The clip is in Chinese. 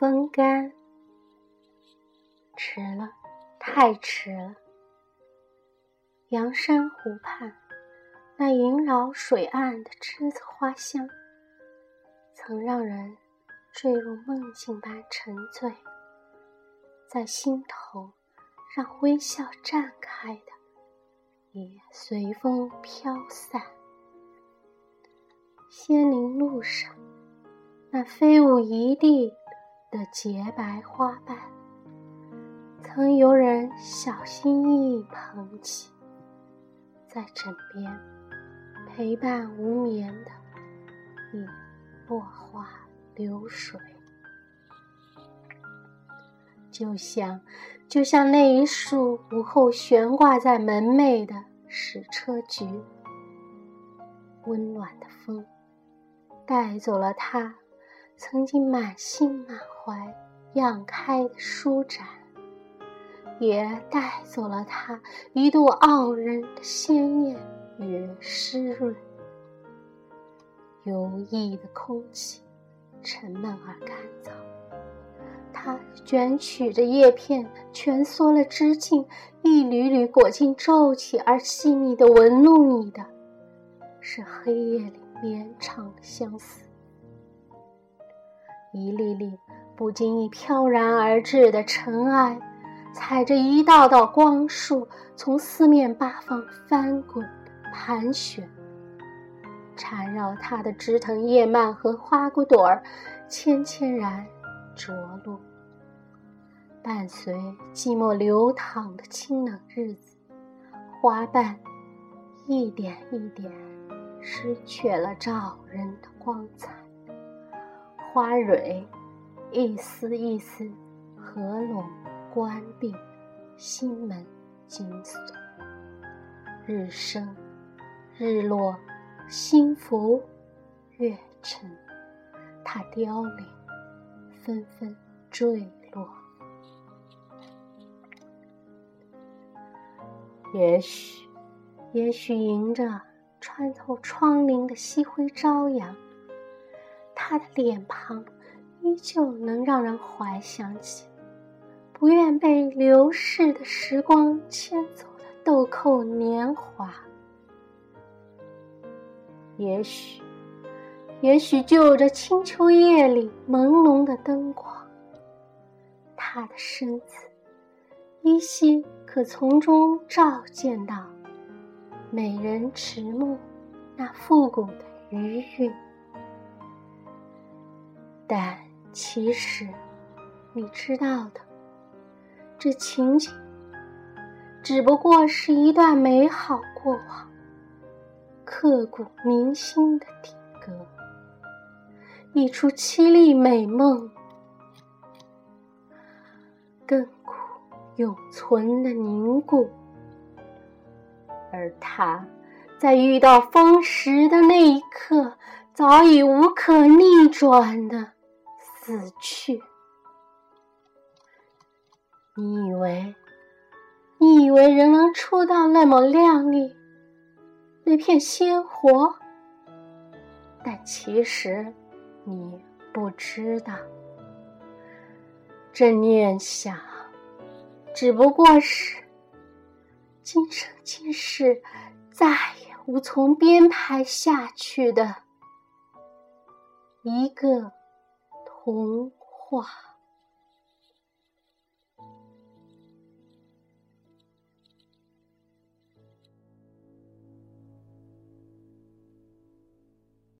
风干。迟了，太迟了。阳山湖畔，那萦绕水岸的栀子花香，曾让人坠入梦境般沉醉，在心头，让微笑绽开的，也随风飘散。仙林路上，那飞舞一地的洁白花瓣，曾有人小心翼翼捧起，在枕边陪伴无眠的，你落花流水。就像，就像那一束午后悬挂在门楣的矢车菊，温暖的风。带走了他曾经满心满怀漾开的舒展，也带走了他一度傲人的鲜艳与湿润。有意的空气沉闷而干燥，它卷曲着叶片，蜷缩了枝茎，一缕缕裹进皱起而细密的纹路里的，是黑夜里。绵长的相思，一粒粒不经意飘然而至的尘埃，踩着一道道光束，从四面八方翻滚盘旋，缠绕它的枝藤叶蔓和花骨朵儿，纤纤然着落。伴随寂寞流淌的清冷日子，花瓣一点一点。失去了照人的光彩，花蕊一丝一丝合拢关闭，心门紧锁。日升日落，心浮月沉，它凋零，纷纷坠落。也许，也许迎着。穿透窗棂的夕辉朝阳，他的脸庞依旧能让人怀想起不愿被流逝的时光牵走的豆蔻年华。也许，也许就着清秋夜里朦胧的灯光，他的身子依稀可从中照见到。美人迟暮，那复古的余韵。但其实，你知道的，这情景只不过是一段美好过往，刻骨铭心的定格，一出凄厉美梦，亘古永存的凝固。而他，在遇到风时的那一刻，早已无可逆转的死去。你以为，你以为人能出到那么靓丽，那片鲜活？但其实，你不知道，这念想，只不过是。今生今世，再也无从编排下去的一个童话。